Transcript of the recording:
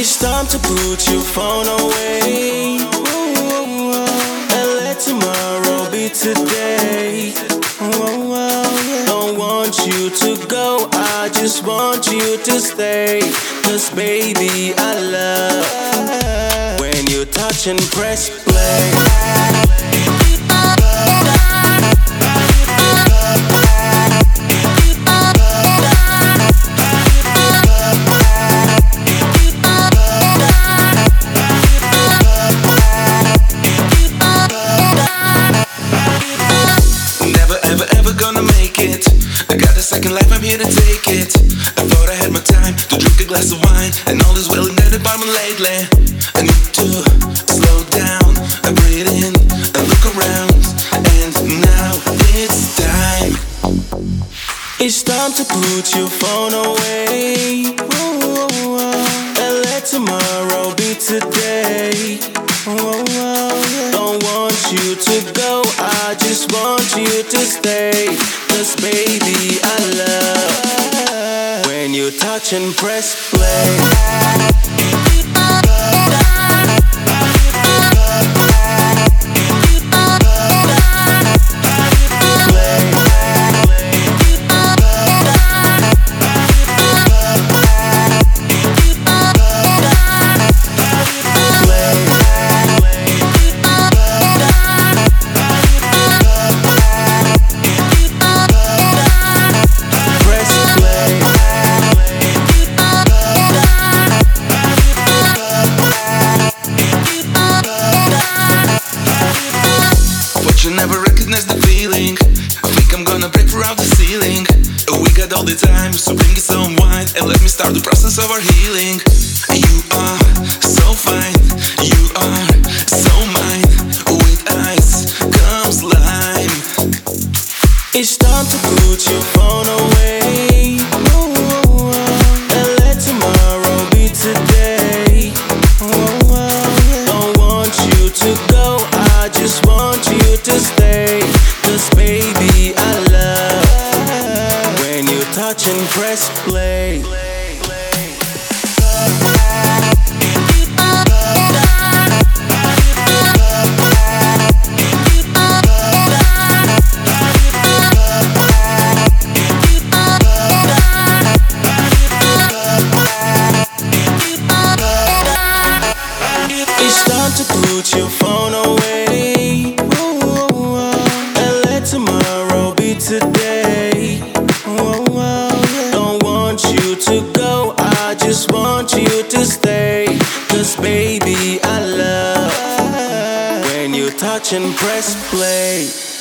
It's time to put your phone away and let tomorrow be today. Don't want you to go, I just want you to stay. Cause baby, I love when you touch and press play. I'm here to take it. I thought I had my time to drink a glass of wine, and all is well in that department lately. I need to slow down, I breathe in, I look around, and now it's time. It's time to put your phone away and let tomorrow be today. Don't want you to go, I just want you to stay. Cause baby, I love when you touch and press play. Got all the time, so bring it some wine and let me start the process of our healing. You are so fine, you are so mine. With ice comes lime. It's time to put your phone away and press play. It's time to put your phone away I love when you touch and press play.